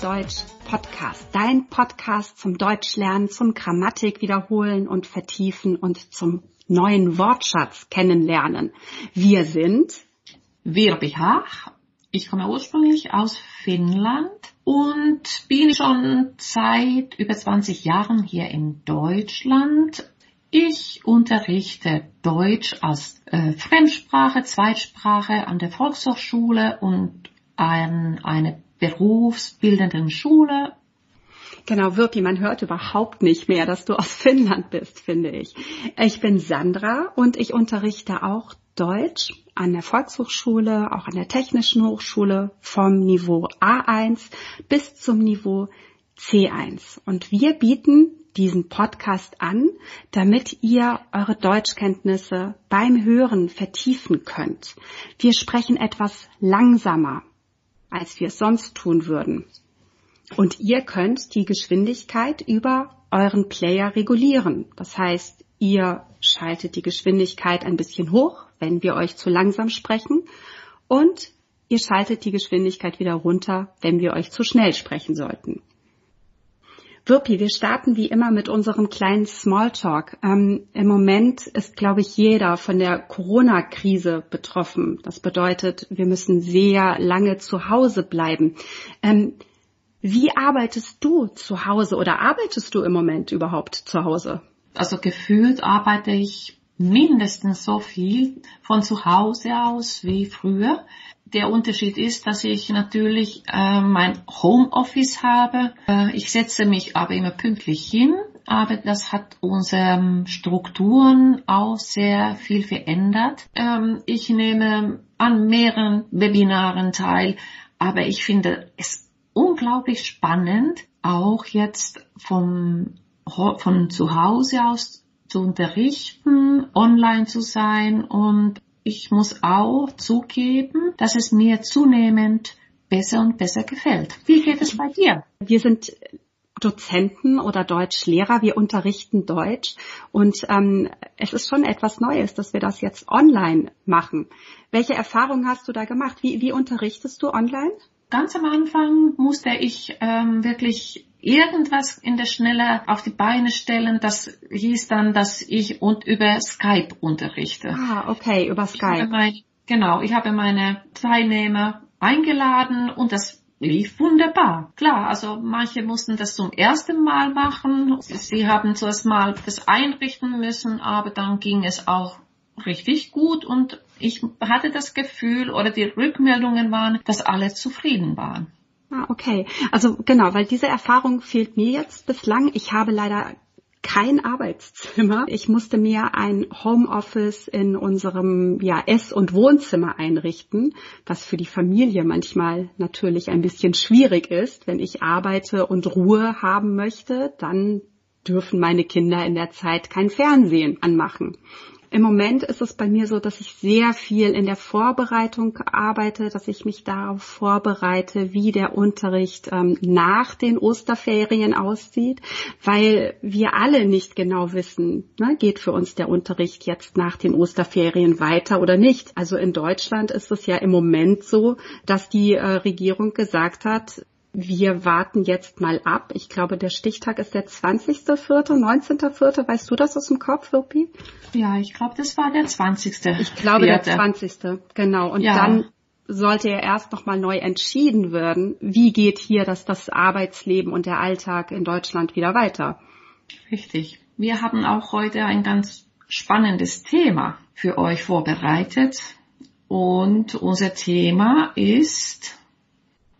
Deutsch Podcast. Dein Podcast zum Deutschlernen, zum Grammatik wiederholen und vertiefen und zum neuen Wortschatz kennenlernen. Wir sind Virpi Haag. Ich komme ursprünglich aus Finnland und bin schon seit über 20 Jahren hier in Deutschland. Ich unterrichte Deutsch als äh, Fremdsprache, Zweitsprache an der Volkshochschule und an einer berufsbildenden Schule. Genau, Wirpi, man hört überhaupt nicht mehr, dass du aus Finnland bist, finde ich. Ich bin Sandra und ich unterrichte auch Deutsch an der Volkshochschule, auch an der Technischen Hochschule vom Niveau A1 bis zum Niveau C1. Und wir bieten diesen Podcast an, damit ihr eure Deutschkenntnisse beim Hören vertiefen könnt. Wir sprechen etwas langsamer als wir es sonst tun würden. Und ihr könnt die Geschwindigkeit über euren Player regulieren. Das heißt, ihr schaltet die Geschwindigkeit ein bisschen hoch, wenn wir euch zu langsam sprechen. Und ihr schaltet die Geschwindigkeit wieder runter, wenn wir euch zu schnell sprechen sollten. Wirpi, wir starten wie immer mit unserem kleinen Smalltalk. Ähm, Im Moment ist, glaube ich, jeder von der Corona-Krise betroffen. Das bedeutet, wir müssen sehr lange zu Hause bleiben. Ähm, wie arbeitest du zu Hause oder arbeitest du im Moment überhaupt zu Hause? Also gefühlt arbeite ich mindestens so viel von zu Hause aus wie früher. Der Unterschied ist, dass ich natürlich äh, mein Homeoffice habe. Äh, ich setze mich aber immer pünktlich hin, aber das hat unsere Strukturen auch sehr viel verändert. Ähm, ich nehme an mehreren Webinaren teil, aber ich finde es unglaublich spannend, auch jetzt vom, von zu Hause aus zu unterrichten, online zu sein und ich muss auch zugeben, dass es mir zunehmend besser und besser gefällt. Wie geht es bei dir? Wir sind Dozenten oder Deutschlehrer, wir unterrichten Deutsch und ähm, es ist schon etwas Neues, dass wir das jetzt online machen. Welche Erfahrungen hast du da gemacht? Wie, wie unterrichtest du online? Ganz am Anfang musste ich ähm, wirklich irgendwas in der Schnelle auf die Beine stellen. Das hieß dann, dass ich und über Skype unterrichte. Ah, okay, über Skype. Ich mein, genau, ich habe meine Teilnehmer eingeladen und das lief wunderbar. Klar, also manche mussten das zum ersten Mal machen. Sie haben zuerst mal das einrichten müssen, aber dann ging es auch richtig gut und ich hatte das Gefühl oder die Rückmeldungen waren, dass alle zufrieden waren. Ah, okay. Also genau, weil diese Erfahrung fehlt mir jetzt bislang. Ich habe leider kein Arbeitszimmer. Ich musste mir ein Homeoffice in unserem ja, Ess- und Wohnzimmer einrichten, was für die Familie manchmal natürlich ein bisschen schwierig ist. Wenn ich arbeite und Ruhe haben möchte, dann dürfen meine Kinder in der Zeit kein Fernsehen anmachen. Im Moment ist es bei mir so, dass ich sehr viel in der Vorbereitung arbeite, dass ich mich darauf vorbereite, wie der Unterricht ähm, nach den Osterferien aussieht, weil wir alle nicht genau wissen, ne, geht für uns der Unterricht jetzt nach den Osterferien weiter oder nicht. Also in Deutschland ist es ja im Moment so, dass die äh, Regierung gesagt hat, wir warten jetzt mal ab. Ich glaube, der Stichtag ist der 20.04., 19.04. Weißt du das aus dem Kopf, Wirpi? Ja, ich glaube, das war der 20. Ich glaube, der 20. Genau. Und ja. dann sollte ja erst nochmal neu entschieden werden, wie geht hier das, das Arbeitsleben und der Alltag in Deutschland wieder weiter. Richtig. Wir haben auch heute ein ganz spannendes Thema für euch vorbereitet. Und unser Thema ist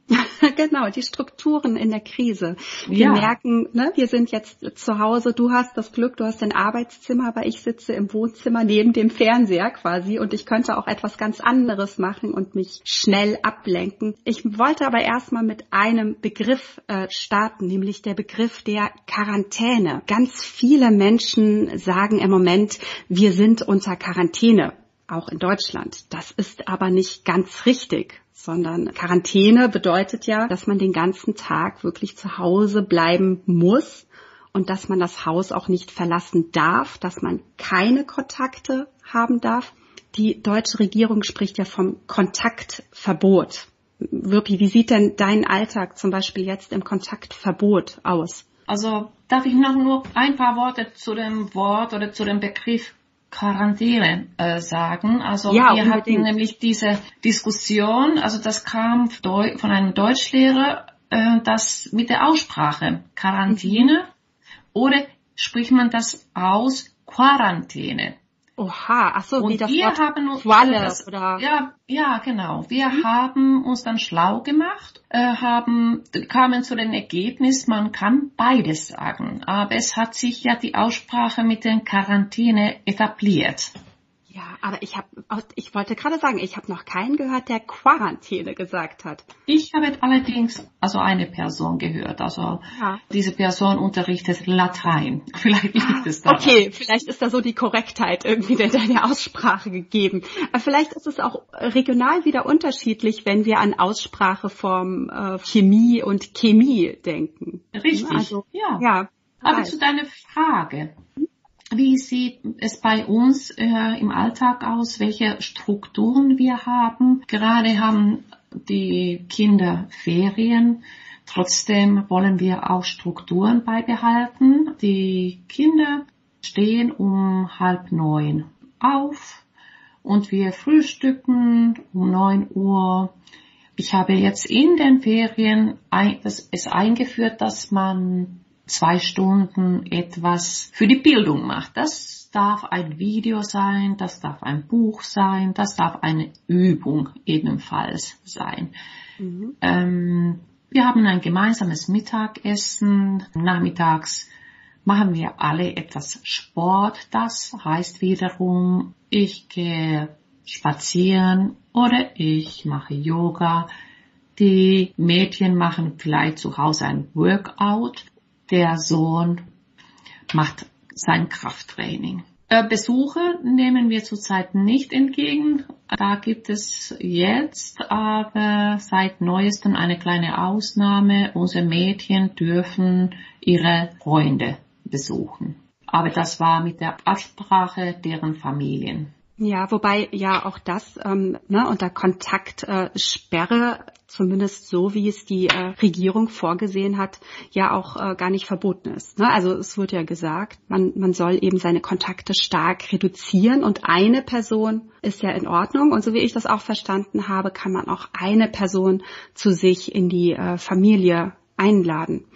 genau, die Strukturen in der Krise. Wir ja. merken, ne, wir sind jetzt zu Hause, du hast das Glück, du hast ein Arbeitszimmer, aber ich sitze im Wohnzimmer neben dem Fernseher quasi und ich könnte auch etwas ganz anderes machen und mich schnell ablenken. Ich wollte aber erstmal mit einem Begriff äh, starten, nämlich der Begriff der Quarantäne. Ganz viele Menschen sagen im Moment, wir sind unter Quarantäne auch in Deutschland. Das ist aber nicht ganz richtig sondern Quarantäne bedeutet ja, dass man den ganzen Tag wirklich zu Hause bleiben muss und dass man das Haus auch nicht verlassen darf, dass man keine Kontakte haben darf. Die deutsche Regierung spricht ja vom Kontaktverbot. Wirpi, wie sieht denn dein Alltag zum Beispiel jetzt im Kontaktverbot aus? Also darf ich noch nur ein paar Worte zu dem Wort oder zu dem Begriff Quarantäne äh, sagen. Also ja, wir unbedingt. hatten nämlich diese Diskussion, also das kam von einem Deutschlehrer, äh, das mit der Aussprache Quarantäne mhm. oder spricht man das aus Quarantäne? Oha, ach so, und wie das wir Wort haben Qualle, das, oder? Ja, ja, genau. Wir mhm. haben uns dann schlau gemacht, äh, haben, kamen zu dem Ergebnis, man kann beides sagen. Aber es hat sich ja die Aussprache mit den Quarantäne etabliert. Ja, aber ich habe, ich wollte gerade sagen, ich habe noch keinen gehört, der Quarantäne gesagt hat. Ich habe allerdings also eine Person gehört. Also ja. diese Person unterrichtet Latein. Vielleicht liegt ah, es da. Okay, vielleicht ist da so die Korrektheit irgendwie in deiner Aussprache gegeben. Aber vielleicht ist es auch regional wieder unterschiedlich, wenn wir an Aussprache vom äh, Chemie und Chemie denken. Richtig. Also, ja. ja. Aber zu deiner Frage. Wie sieht es bei uns äh, im Alltag aus? Welche Strukturen wir haben? Gerade haben die Kinder Ferien. Trotzdem wollen wir auch Strukturen beibehalten. Die Kinder stehen um halb neun auf und wir frühstücken um neun Uhr. Ich habe jetzt in den Ferien es eingeführt, dass man zwei Stunden etwas für die Bildung macht. Das darf ein Video sein, das darf ein Buch sein, das darf eine Übung ebenfalls sein. Mhm. Ähm, wir haben ein gemeinsames Mittagessen. Nachmittags machen wir alle etwas Sport. Das heißt wiederum, ich gehe spazieren oder ich mache Yoga. Die Mädchen machen vielleicht zu Hause ein Workout der Sohn macht sein Krafttraining. Äh, Besuche nehmen wir zurzeit nicht entgegen. Da gibt es jetzt aber seit neuestem eine kleine Ausnahme. Unsere Mädchen dürfen ihre Freunde besuchen. Aber das war mit der Absprache deren Familien. Ja, wobei ja auch das ähm, ne, unter Kontaktsperre, äh, zumindest so wie es die äh, Regierung vorgesehen hat, ja auch äh, gar nicht verboten ist. Ne? Also es wird ja gesagt, man, man soll eben seine Kontakte stark reduzieren und eine Person ist ja in Ordnung. Und so wie ich das auch verstanden habe, kann man auch eine Person zu sich in die äh, Familie einladen.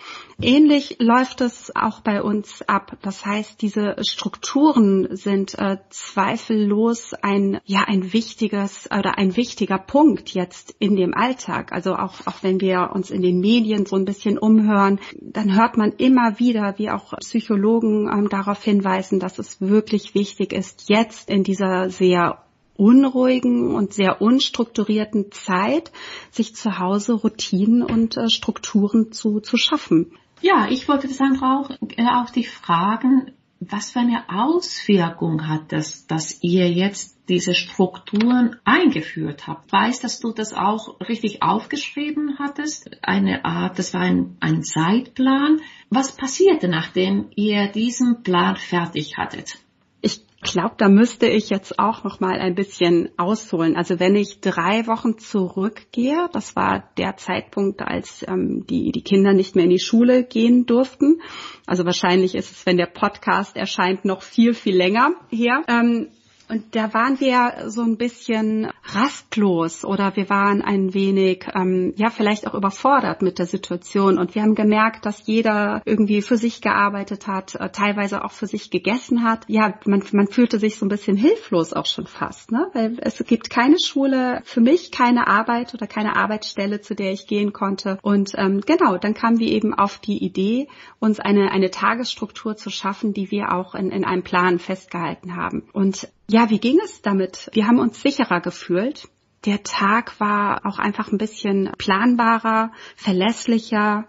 Ähnlich läuft es auch bei uns ab. Das heißt, diese Strukturen sind äh, zweifellos ein ja ein wichtiges oder ein wichtiger Punkt jetzt in dem Alltag. Also auch auch wenn wir uns in den Medien so ein bisschen umhören, dann hört man immer wieder, wie auch Psychologen ähm, darauf hinweisen, dass es wirklich wichtig ist, jetzt in dieser sehr unruhigen und sehr unstrukturierten Zeit, sich zu Hause Routinen und äh, Strukturen zu, zu schaffen. Ja, ich wollte das einfach auch, äh, auch dich fragen, was für eine Auswirkung hat das, dass ihr jetzt diese Strukturen eingeführt habt? Weiß, dass du das auch richtig aufgeschrieben hattest? Eine Art, das war ein, ein Zeitplan. Was passierte, nachdem ihr diesen Plan fertig hattet? Glaube, da müsste ich jetzt auch noch mal ein bisschen ausholen. Also wenn ich drei Wochen zurückgehe, das war der Zeitpunkt, als ähm, die, die Kinder nicht mehr in die Schule gehen durften. Also wahrscheinlich ist es, wenn der Podcast erscheint, noch viel, viel länger her. Ähm, und da waren wir so ein bisschen rastlos oder wir waren ein wenig, ähm, ja, vielleicht auch überfordert mit der Situation. Und wir haben gemerkt, dass jeder irgendwie für sich gearbeitet hat, äh, teilweise auch für sich gegessen hat. Ja, man, man fühlte sich so ein bisschen hilflos auch schon fast, ne? Weil es gibt keine Schule, für mich keine Arbeit oder keine Arbeitsstelle, zu der ich gehen konnte. Und ähm, genau, dann kamen wir eben auf die Idee, uns eine, eine Tagesstruktur zu schaffen, die wir auch in, in einem Plan festgehalten haben. Und ja, wie ging es damit? Wir haben uns sicherer gefühlt. Der Tag war auch einfach ein bisschen planbarer, verlässlicher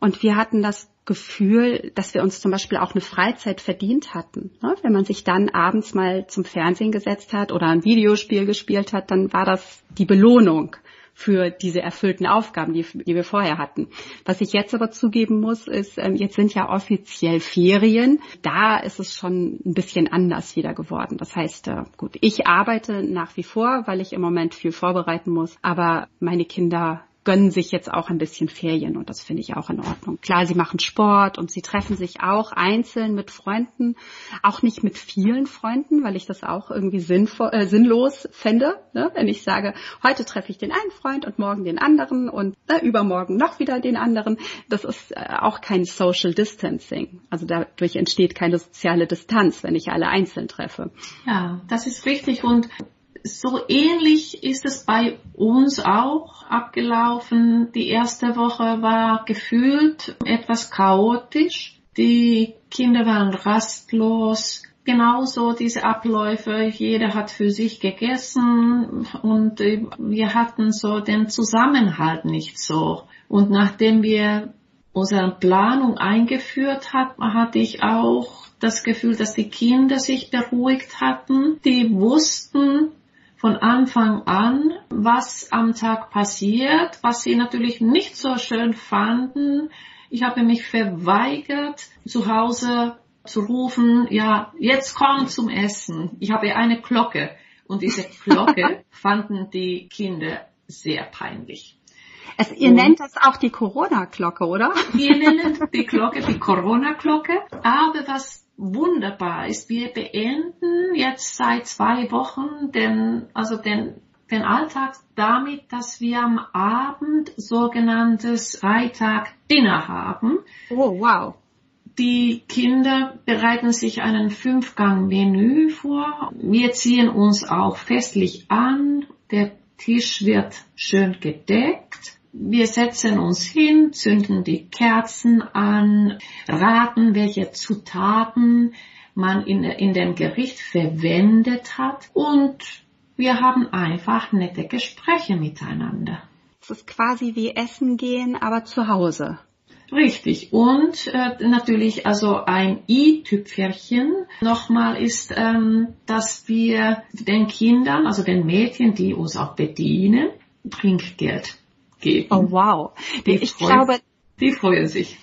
und wir hatten das Gefühl, dass wir uns zum Beispiel auch eine Freizeit verdient hatten. Ne? Wenn man sich dann abends mal zum Fernsehen gesetzt hat oder ein Videospiel gespielt hat, dann war das die Belohnung für diese erfüllten Aufgaben, die, die wir vorher hatten. Was ich jetzt aber zugeben muss, ist, ähm, jetzt sind ja offiziell Ferien. Da ist es schon ein bisschen anders wieder geworden. Das heißt, äh, gut, ich arbeite nach wie vor, weil ich im Moment viel vorbereiten muss, aber meine Kinder gönnen sich jetzt auch ein bisschen Ferien und das finde ich auch in Ordnung. Klar, sie machen Sport und sie treffen sich auch einzeln mit Freunden, auch nicht mit vielen Freunden, weil ich das auch irgendwie sinnvoll, äh, sinnlos fände, ne? wenn ich sage, heute treffe ich den einen Freund und morgen den anderen und äh, übermorgen noch wieder den anderen. Das ist äh, auch kein Social Distancing. Also dadurch entsteht keine soziale Distanz, wenn ich alle einzeln treffe. Ja, das ist richtig und so ähnlich ist es bei uns auch abgelaufen. Die erste Woche war gefühlt etwas chaotisch. Die Kinder waren rastlos. Genauso diese Abläufe. Jeder hat für sich gegessen und äh, wir hatten so den Zusammenhalt nicht so. Und nachdem wir unsere Planung eingeführt hatten, hatte ich auch das Gefühl, dass die Kinder sich beruhigt hatten. Die wussten, von Anfang an, was am Tag passiert, was sie natürlich nicht so schön fanden. Ich habe mich verweigert, zu Hause zu rufen, ja, jetzt komm zum Essen. Ich habe eine Glocke. Und diese Glocke fanden die Kinder sehr peinlich. Es, ihr und nennt das auch die Corona-Glocke, oder? Wir nennen die Glocke die Corona-Glocke. Aber was wunderbar ist. Wir beenden jetzt seit zwei Wochen den, also den, den Alltag damit, dass wir am Abend sogenanntes Freitag-Dinner haben. Oh, wow. Die Kinder bereiten sich einen Fünfgang-Menü vor. Wir ziehen uns auch festlich an. Der Tisch wird schön gedeckt. Wir setzen uns hin, zünden die Kerzen an, raten, welche Zutaten man in, in dem Gericht verwendet hat und wir haben einfach nette Gespräche miteinander. Es ist quasi wie Essen gehen, aber zu Hause. Richtig. Und äh, natürlich also ein i-Tüpferchen nochmal ist, ähm, dass wir den Kindern, also den Mädchen, die uns auch bedienen, Trinkgeld geben. Oh wow. Die ich freuen, glaube, die freuen sich.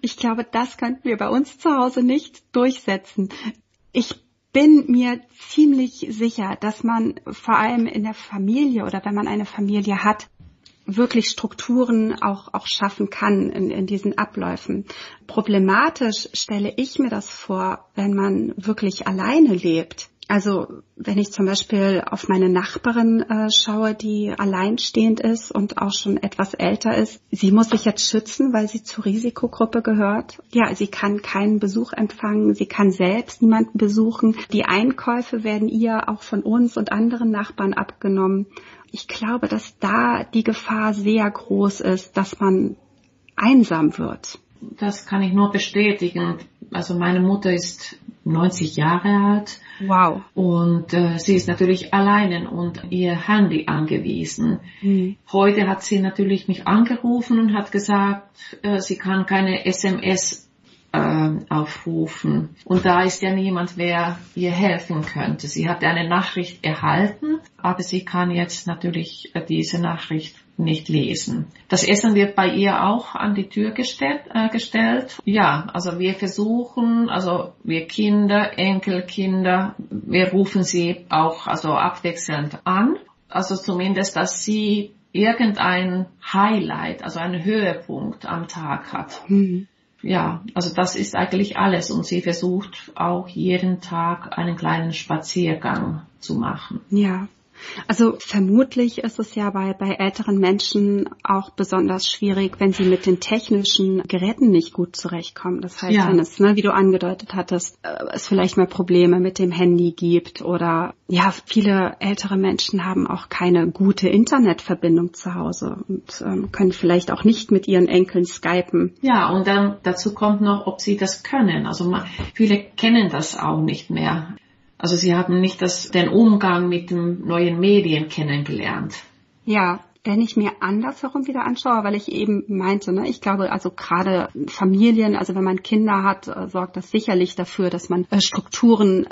Ich glaube, das könnten wir bei uns zu Hause nicht durchsetzen. Ich bin mir ziemlich sicher, dass man vor allem in der Familie oder wenn man eine Familie hat, wirklich Strukturen auch, auch schaffen kann in, in diesen Abläufen. Problematisch stelle ich mir das vor, wenn man wirklich alleine lebt. Also wenn ich zum Beispiel auf meine Nachbarin äh, schaue, die alleinstehend ist und auch schon etwas älter ist, sie muss sich jetzt schützen, weil sie zur Risikogruppe gehört. Ja, sie kann keinen Besuch empfangen, sie kann selbst niemanden besuchen. Die Einkäufe werden ihr auch von uns und anderen Nachbarn abgenommen. Ich glaube, dass da die Gefahr sehr groß ist, dass man einsam wird. Das kann ich nur bestätigen. Also meine Mutter ist 90 Jahre alt Wow. Und äh, sie ist natürlich alleine und ihr Handy angewiesen. Mhm. Heute hat sie natürlich mich angerufen und hat gesagt, äh, sie kann keine SMS äh, aufrufen. Und da ist ja niemand, wer ihr helfen könnte. Sie hat eine Nachricht erhalten, aber sie kann jetzt natürlich äh, diese Nachricht nicht lesen. Das Essen wird bei ihr auch an die Tür gestellt, äh, gestellt. Ja, also wir versuchen, also wir Kinder, Enkelkinder, wir rufen sie auch also abwechselnd an. Also zumindest, dass sie irgendein Highlight, also einen Höhepunkt am Tag hat. Mhm. Ja, also das ist eigentlich alles und sie versucht auch jeden Tag einen kleinen Spaziergang zu machen. Ja, also vermutlich ist es ja bei, bei älteren Menschen auch besonders schwierig, wenn sie mit den technischen Geräten nicht gut zurechtkommen. Das heißt, ja. wenn es, ne, wie du angedeutet hattest, äh, es vielleicht mal Probleme mit dem Handy gibt oder ja, viele ältere Menschen haben auch keine gute Internetverbindung zu Hause und ähm, können vielleicht auch nicht mit ihren Enkeln skypen. Ja, und dann dazu kommt noch, ob sie das können. Also man, viele kennen das auch nicht mehr. Also sie haben nicht das, den Umgang mit den neuen Medien kennengelernt. Ja, wenn ich mir andersherum wieder anschaue, weil ich eben meinte, ne, ich glaube, also gerade Familien, also wenn man Kinder hat, äh, sorgt das sicherlich dafür, dass man äh, Strukturen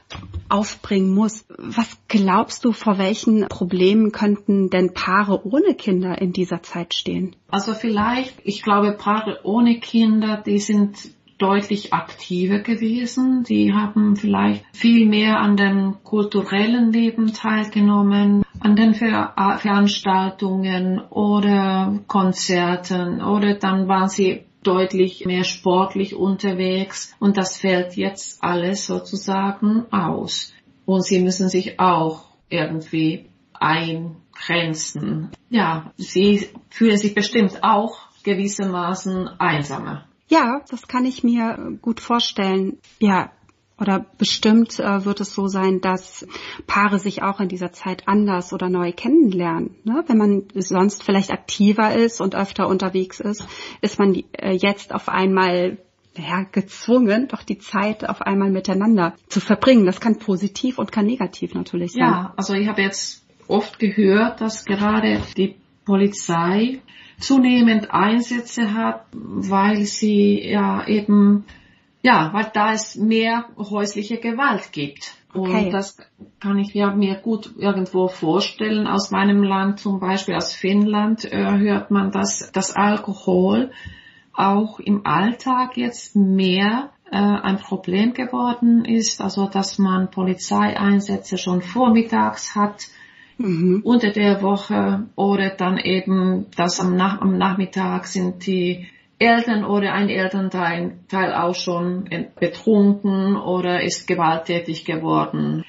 aufbringen muss. Was glaubst du, vor welchen Problemen könnten denn Paare ohne Kinder in dieser Zeit stehen? Also vielleicht, ich glaube, Paare ohne Kinder, die sind deutlich aktiver gewesen. Die haben vielleicht viel mehr an dem kulturellen Leben teilgenommen, an den Ver Veranstaltungen oder Konzerten oder dann waren sie deutlich mehr sportlich unterwegs und das fällt jetzt alles sozusagen aus. Und sie müssen sich auch irgendwie eingrenzen. Ja, sie fühlen sich bestimmt auch gewissermaßen einsamer. Ja, das kann ich mir gut vorstellen. Ja, oder bestimmt äh, wird es so sein, dass Paare sich auch in dieser Zeit anders oder neu kennenlernen. Ne? Wenn man sonst vielleicht aktiver ist und öfter unterwegs ist, ist man äh, jetzt auf einmal ja, gezwungen, doch die Zeit auf einmal miteinander zu verbringen. Das kann positiv und kann negativ natürlich sein. Ja, also ich habe jetzt oft gehört, dass gerade die Polizei zunehmend Einsätze hat, weil sie ja eben, ja, weil da es mehr häusliche Gewalt gibt. Okay. Und das kann ich ja mir gut irgendwo vorstellen. Aus meinem Land, zum Beispiel aus Finnland, äh, hört man, dass das Alkohol auch im Alltag jetzt mehr äh, ein Problem geworden ist. Also, dass man Polizeieinsätze schon vormittags hat, mhm. unter der Woche oder dann eben, dass am, Nach am Nachmittag sind die Eltern oder ein Elternteil Teil auch schon betrunken oder ist gewalttätig geworden.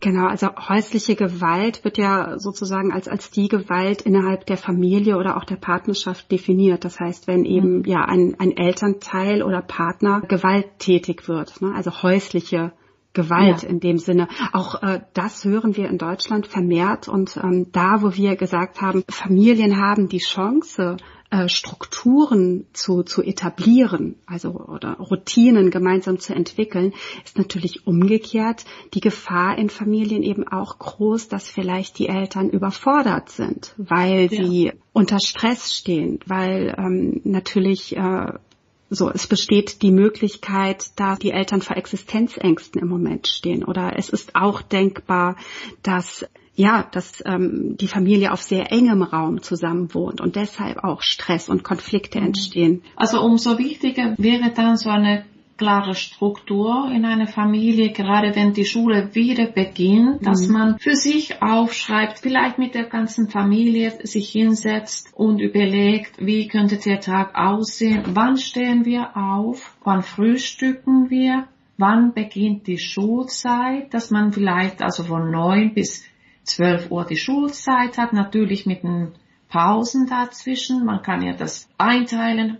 Genau, also häusliche Gewalt wird ja sozusagen als, als die Gewalt innerhalb der Familie oder auch der Partnerschaft definiert. Das heißt, wenn eben mhm. ja ein, ein Elternteil oder Partner gewalttätig wird, ne? also häusliche Gewalt ja. in dem Sinne. Auch äh, das hören wir in Deutschland vermehrt und ähm, da, wo wir gesagt haben, Familien haben die Chance, äh, Strukturen zu, zu etablieren, also oder Routinen gemeinsam zu entwickeln, ist natürlich umgekehrt die Gefahr in Familien eben auch groß, dass vielleicht die Eltern überfordert sind, weil ja. sie unter Stress stehen, weil ähm, natürlich äh, so, es besteht die Möglichkeit, dass die Eltern vor Existenzängsten im Moment stehen. Oder es ist auch denkbar, dass ja, dass ähm, die Familie auf sehr engem Raum zusammen wohnt und deshalb auch Stress und Konflikte mhm. entstehen. Also umso wichtiger wäre dann so eine klare Struktur in einer Familie, gerade wenn die Schule wieder beginnt, mhm. dass man für sich aufschreibt, vielleicht mit der ganzen Familie sich hinsetzt und überlegt, wie könnte der Tag aussehen, wann stehen wir auf, wann frühstücken wir, wann beginnt die Schulzeit, dass man vielleicht also von neun bis zwölf Uhr die Schulzeit hat, natürlich mit den Pausen dazwischen. Man kann ja das einteilen,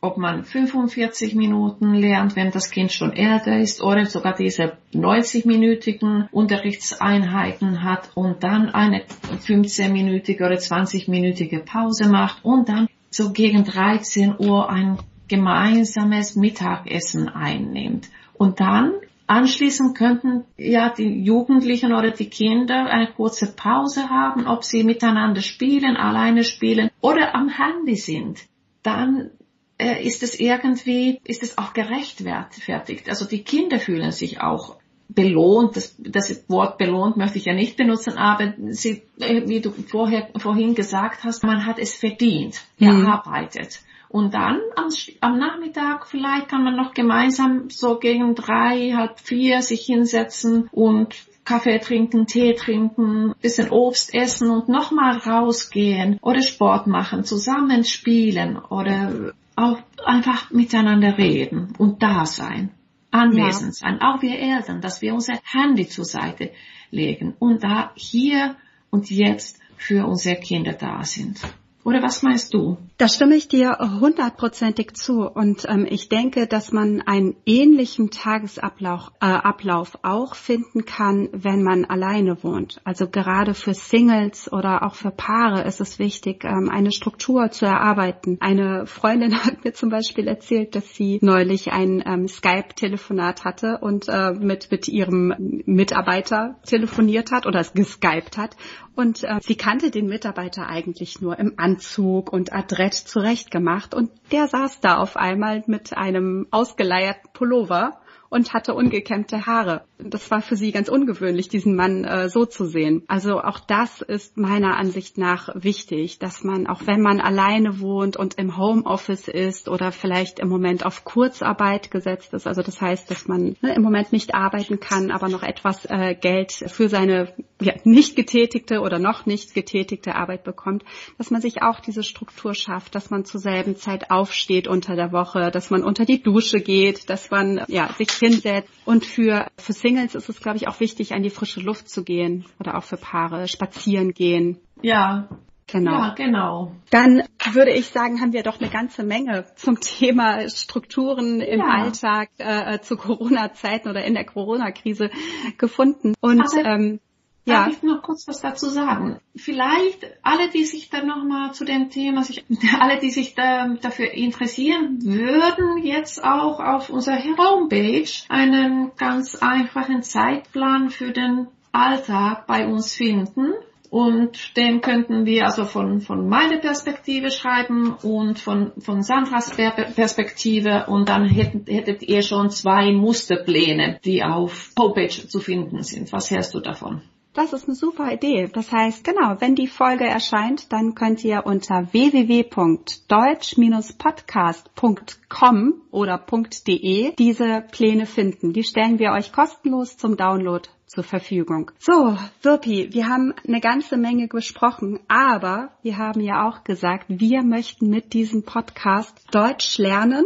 ob man 45 Minuten lernt, wenn das Kind schon älter ist, oder sogar diese 90-minütigen Unterrichtseinheiten hat und dann eine 15-minütige oder 20-minütige Pause macht und dann so gegen 13 Uhr ein gemeinsames Mittagessen einnimmt. Und dann Anschließend könnten ja die Jugendlichen oder die Kinder eine kurze Pause haben, ob sie miteinander spielen, alleine spielen oder am Handy sind. Dann ist es irgendwie, ist es auch gerechtfertigt. Also die Kinder fühlen sich auch belohnt. Das, das Wort belohnt möchte ich ja nicht benutzen, aber sie, äh, wie du vorher, vorhin gesagt hast, man hat es verdient, mhm. erarbeitet. Und dann am, am, Nachmittag vielleicht kann man noch gemeinsam so gegen drei, halb vier sich hinsetzen und Kaffee trinken, Tee trinken, bisschen Obst essen und nochmal rausgehen oder Sport machen, zusammen spielen oder auch einfach miteinander reden und da sein, anwesend ja. sein, auch wir Eltern, dass wir unser Handy zur Seite legen und da hier und jetzt für unsere Kinder da sind. Oder was meinst du? Da stimme ich dir hundertprozentig zu. Und ähm, ich denke, dass man einen ähnlichen Tagesablauf äh, Ablauf auch finden kann, wenn man alleine wohnt. Also gerade für Singles oder auch für Paare ist es wichtig, ähm, eine Struktur zu erarbeiten. Eine Freundin hat mir zum Beispiel erzählt, dass sie neulich ein ähm, Skype-Telefonat hatte und äh, mit, mit ihrem Mitarbeiter telefoniert hat oder es geskypt hat. Und äh, sie kannte den Mitarbeiter eigentlich nur im Anzug und adrett zurechtgemacht. Und der saß da auf einmal mit einem ausgeleierten Pullover und hatte ungekämmte Haare. Das war für sie ganz ungewöhnlich, diesen Mann äh, so zu sehen. Also auch das ist meiner Ansicht nach wichtig, dass man, auch wenn man alleine wohnt und im Homeoffice ist oder vielleicht im Moment auf Kurzarbeit gesetzt ist, also das heißt, dass man ne, im Moment nicht arbeiten kann, aber noch etwas äh, Geld für seine ja, nicht getätigte oder noch nicht getätigte Arbeit bekommt, dass man sich auch diese Struktur schafft, dass man zur selben Zeit aufsteht unter der Woche, dass man unter die Dusche geht, dass man ja sich hinsetzt. Und für, für Singles ist es, glaube ich, auch wichtig, an die frische Luft zu gehen oder auch für Paare spazieren gehen. Ja. Genau. Ja, genau. Dann würde ich sagen, haben wir doch eine ganze Menge zum Thema Strukturen im Ja. Alltag äh, zu Corona-Zeiten oder in der Corona-Krise gefunden. Und Aber- ähm, Darf ja, ich noch kurz was dazu sagen? Vielleicht alle, die sich dann nochmal zu dem Thema, sich, alle, die sich da, dafür interessieren, würden jetzt auch auf unserer Homepage einen ganz einfachen Zeitplan für den Alltag bei uns finden. Und den könnten wir also von, von meiner Perspektive schreiben und von, von Sandras Per- Perspektive und dann hättet, hättet ihr schon zwei Musterpläne, die auf Homepage zu finden sind. Was hältst du davon? Das ist eine super Idee. Das heißt, genau, wenn die Folge erscheint, dann könnt ihr unter www.deutsch-podcast.com oder .de diese Pläne finden. Die stellen wir euch kostenlos zum Download zur Verfügung. So, Wirpi, wir haben eine ganze Menge gesprochen, aber wir haben ja auch gesagt, wir möchten mit diesem Podcast Deutsch lernen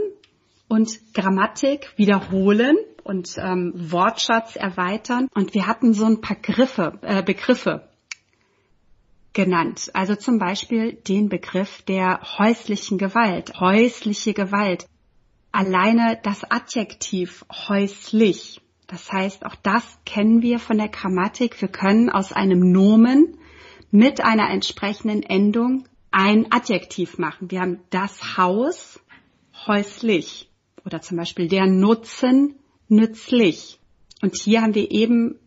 und Grammatik wiederholen und ähm, Wortschatz erweitern. Und wir hatten so ein paar Griffe, äh, Begriffe genannt. Also zum Beispiel den Begriff der häuslichen Gewalt. Häusliche Gewalt. Alleine das Adjektiv häuslich. Das heißt, auch das kennen wir von der Grammatik. Wir können aus einem Nomen mit einer entsprechenden Endung ein Adjektiv machen. Wir haben das Haus häuslich oder zum Beispiel der Nutzen nützlich. Und hier haben wir eben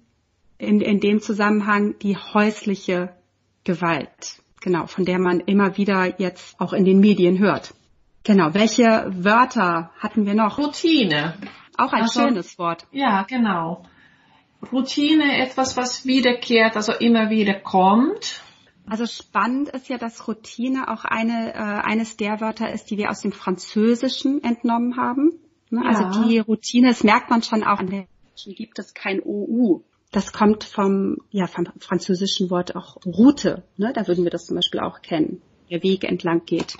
in, in dem Zusammenhang die häusliche Gewalt, genau, von der man immer wieder jetzt auch in den Medien hört. Genau, welche Wörter hatten wir noch? Routine. Auch ein Also- schönes Wort. Ja, genau. Routine, etwas, was wiederkehrt, also immer wieder kommt. Also spannend ist ja, dass Routine auch eine, äh, eines der Wörter ist, die wir aus dem Französischen entnommen haben. Ne? Ja. Also die Routine, das merkt man schon auch, an der Deutschen gibt es kein OU. Das kommt vom, ja, vom französischen Wort auch Route. Ne? Da würden wir das zum Beispiel auch kennen. Der Weg entlang geht.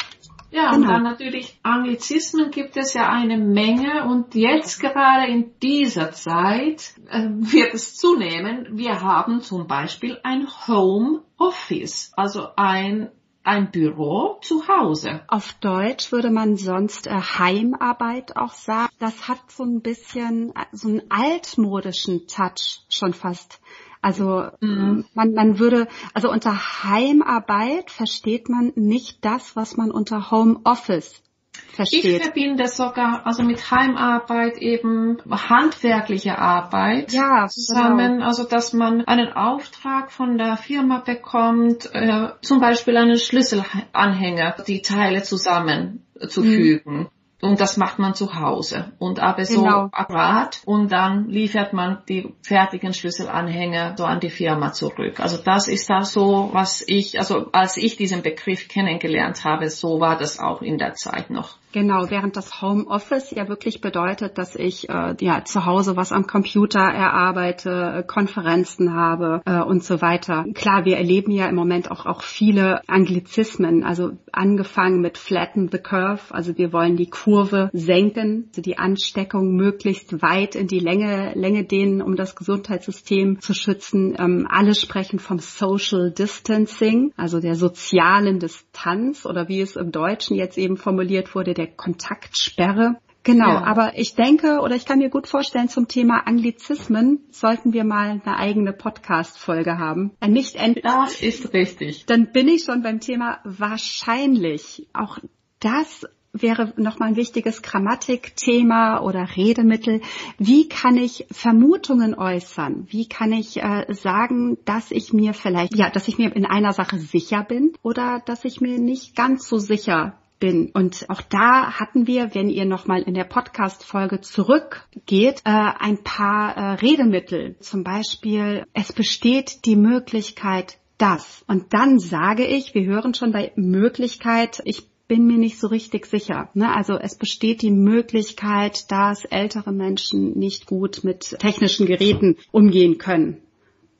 Ja, und Genau. dann natürlich Anglizismen gibt es ja eine Menge und jetzt gerade in dieser Zeit äh, wird es zunehmen. Wir haben zum Beispiel ein Home Office, also ein, ein Büro zu Hause. Auf Deutsch würde man sonst äh, Heimarbeit auch sagen. Das hat so ein bisschen äh, so einen altmodischen Touch schon fast. Also Mhm. man, man würde, also unter Heimarbeit versteht man nicht das, was man unter Homeoffice Ich versteht. verbinde sogar also mit Heimarbeit eben handwerkliche Arbeit. Ja, zusammen, also dass man einen Auftrag von der Firma bekommt, äh, zum Beispiel einen Schlüsselanhänger, die Teile zusammenzufügen. Und das macht man zu Hause. Und aber so Genau. akkurat. Und dann liefert man die fertigen Schlüsselanhänger so an die Firma zurück. Also das ist da so, was ich, also als ich diesen Begriff kennengelernt habe, so war das auch in der Zeit noch. Genau, während das Homeoffice ja wirklich bedeutet, dass ich äh, ja zu Hause was am Computer erarbeite, äh, Konferenzen habe äh, und so weiter. Klar, wir erleben ja im Moment auch auch viele Anglizismen, also angefangen mit flatten the curve, also wir wollen die Kurve senken, also die Ansteckung möglichst weit in die Länge Länge dehnen, um das Gesundheitssystem zu schützen. Ähm, alle sprechen vom Social Distancing, also der sozialen Distanz oder wie es im Deutschen jetzt eben formuliert wurde, der der Kontaktsperre. Genau, ja. aber ich denke oder ich kann mir gut vorstellen, zum Thema Anglizismen sollten wir mal eine eigene Podcast-Folge haben. Äh, nicht endlich. Das ist richtig. Dann bin ich schon beim Thema wahrscheinlich. Auch das wäre nochmal ein wichtiges Grammatikthema oder Redemittel. Wie kann ich Vermutungen äußern? Wie kann ich äh, sagen, dass ich mir vielleicht, ja, dass ich mir in einer Sache sicher bin oder dass ich mir nicht ganz so sicher bin. Und auch da hatten wir, wenn ihr nochmal in der Podcast-Folge zurückgeht, äh, ein paar äh, Redemittel. Zum Beispiel, es besteht die Möglichkeit, das. Und dann sage ich, wir hören schon bei Möglichkeit, ich bin mir nicht so richtig sicher. Ne? Also es besteht die Möglichkeit, dass ältere Menschen nicht gut mit technischen Geräten umgehen können.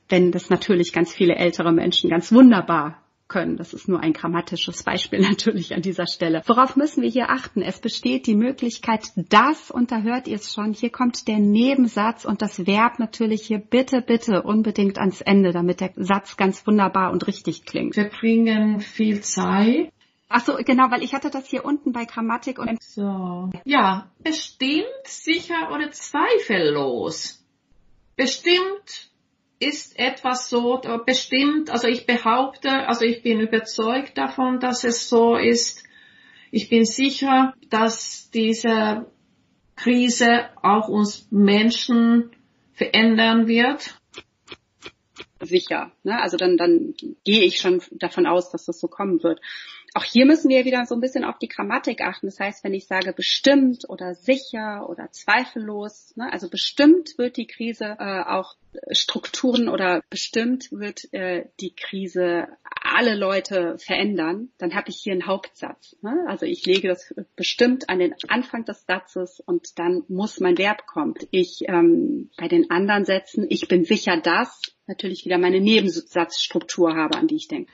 Wenn das natürlich ganz viele ältere Menschen ganz wunderbar können. Das ist nur ein grammatisches Beispiel natürlich an dieser Stelle. Worauf müssen wir hier achten? Es besteht die Möglichkeit, das, und da hört ihr es schon, hier kommt der Nebensatz und das Verb natürlich hier bitte, bitte unbedingt ans Ende, damit der Satz ganz wunderbar und richtig klingt. Wir bringen viel Zeit. Ach so, genau, weil ich hatte das hier unten bei Grammatik und so. Ja, bestimmt, sicher oder zweifellos. Bestimmt ist etwas so bestimmt, also ich behaupte, also ich bin überzeugt davon, dass es so ist. Ich bin sicher, dass diese Krise auch uns Menschen verändern wird. Sicher, ne? also dann, dann gehe ich schon davon aus, dass das so kommen wird. Auch hier müssen wir wieder so ein bisschen auf die Grammatik achten. Das heißt, wenn ich sage bestimmt oder sicher oder zweifellos, ne, also bestimmt wird die Krise äh, auch Strukturen oder bestimmt wird äh, die Krise alle Leute verändern, dann habe ich hier einen Hauptsatz. Ne? Also ich lege das bestimmt an den Anfang des Satzes und dann muss mein Verb kommen. Ich ähm, bei den anderen Sätzen, ich bin sicher, dass natürlich wieder meine Nebensatzstruktur habe, an die ich denke.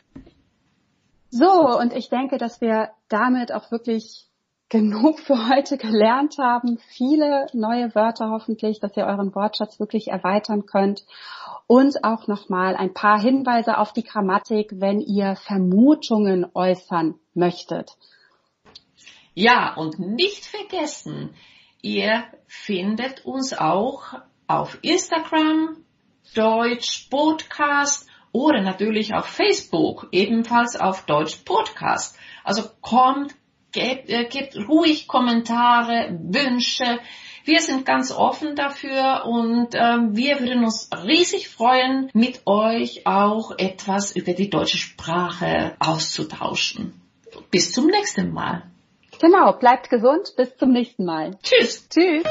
So, und ich denke, dass wir damit auch wirklich genug für heute gelernt haben. Viele neue Wörter hoffentlich, dass ihr euren Wortschatz wirklich erweitern könnt. Und auch nochmal ein paar Hinweise auf die Grammatik, wenn ihr Vermutungen äußern möchtet. Ja, und nicht vergessen, ihr findet uns auch auf Instagram, Deutsch Podcast oder natürlich auf Facebook, ebenfalls auf Deutsch Podcast. Also kommt, gebt, äh, gebt ruhig Kommentare, Wünsche. Wir sind ganz offen dafür und ähm, wir würden uns riesig freuen, mit euch auch etwas über die deutsche Sprache auszutauschen. Bis zum nächsten Mal. Genau, bleibt gesund, bis zum nächsten Mal. Tschüss. Tschüss.